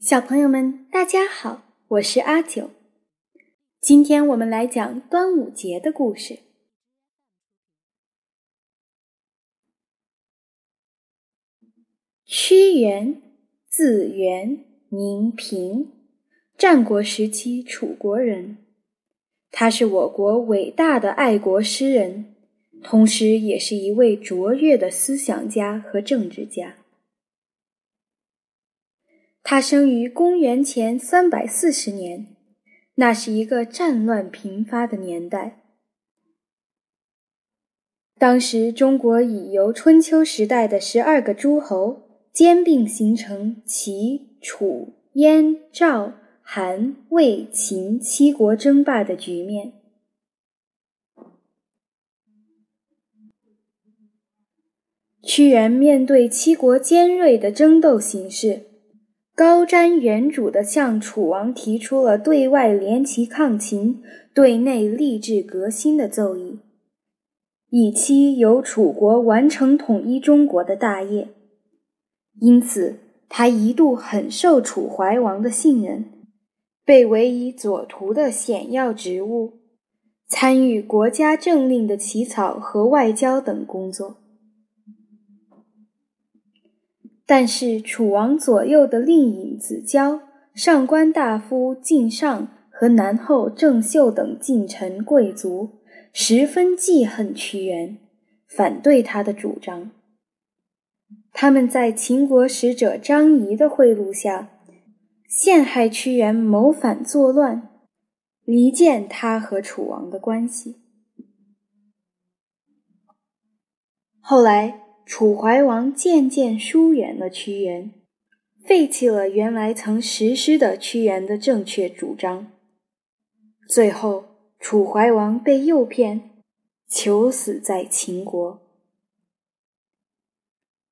小朋友们，大家好，我是阿九。今天我们来讲端午节的故事。屈原，字元，名平，战国时期楚国人。他是我国伟大的爱国诗人，同时也是一位卓越的思想家和政治家。他生于公元前三百四十年，那是一个战乱频发的年代。当时中国已由春秋时代的十二个诸侯兼并形成齐、楚、燕、赵、韩、魏、秦七国争霸的局面。屈原面对七国尖锐的争斗形势。高瞻远瞩地向楚王提出了对外联齐抗秦、对内立志革新的奏议，以期由楚国完成统一中国的大业。因此，他一度很受楚怀王的信任，被委以左徒的显要职务，参与国家政令的起草和外交等工作。但是，楚王左右的令尹子交、上官大夫靳尚和南后郑袖等近臣贵族十分记恨屈原，反对他的主张。他们在秦国使者张仪的贿赂下，陷害屈原谋反作乱，离间他和楚王的关系。后来。楚怀王渐渐疏远了屈原，废弃了原来曾实施的屈原的正确主张。最后，楚怀王被诱骗，求死在秦国。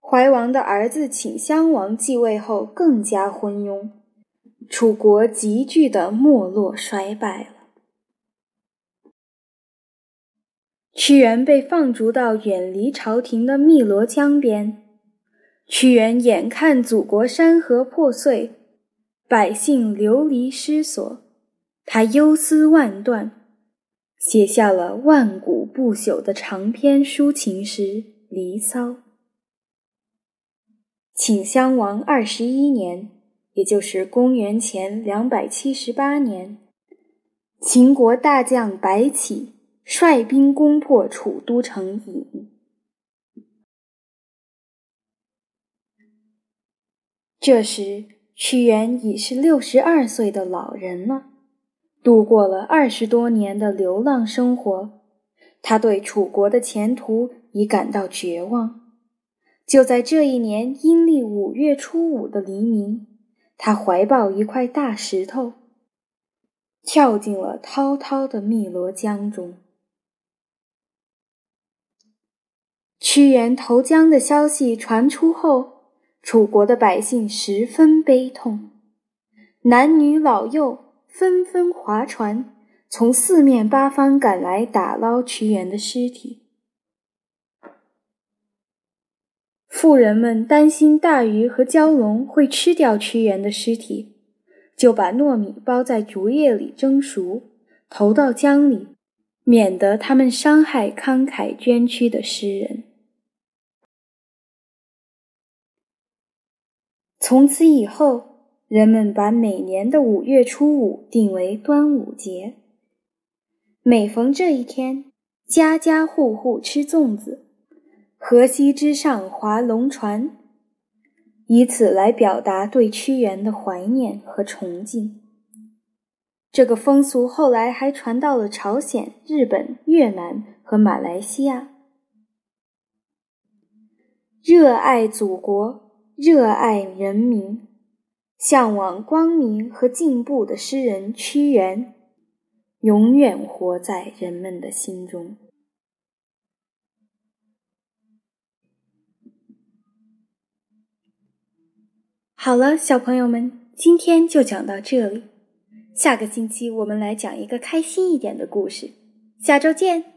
怀王的儿子顷襄王继位后，更加昏庸，楚国急剧的没落衰败了。屈原被放逐到远离朝廷的汨罗江边。屈原眼看祖国山河破碎，百姓流离失所，他忧思万段，写下了万古不朽的长篇抒情诗《离骚》。顷襄王二十一年，也就是公元前两百七十八年，秦国大将白起。率兵攻破楚都城郢。这时，屈原已是六十二岁的老人了，度过了二十多年的流浪生活，他对楚国的前途已感到绝望。就在这一年阴历五月初五的黎明，他怀抱一块大石头，跳进了滔滔的汨罗江中。屈原投江的消息传出后，楚国的百姓十分悲痛，男女老幼纷纷划船，从四面八方赶来打捞屈原的尸体。富人们担心大鱼和蛟龙会吃掉屈原的尸体，就把糯米包在竹叶里蒸熟，投到江里，免得他们伤害慷慨捐躯的诗人。从此以后，人们把每年的五月初五定为端午节。每逢这一天，家家户户吃粽子，河西之上划龙船，以此来表达对屈原的怀念和崇敬。这个风俗后来还传到了朝鲜、日本、越南和马来西亚。热爱祖国。热爱人民、向往光明和进步的诗人屈原，永远活在人们的心中。好了，小朋友们，今天就讲到这里。下个星期我们来讲一个开心一点的故事。下周见。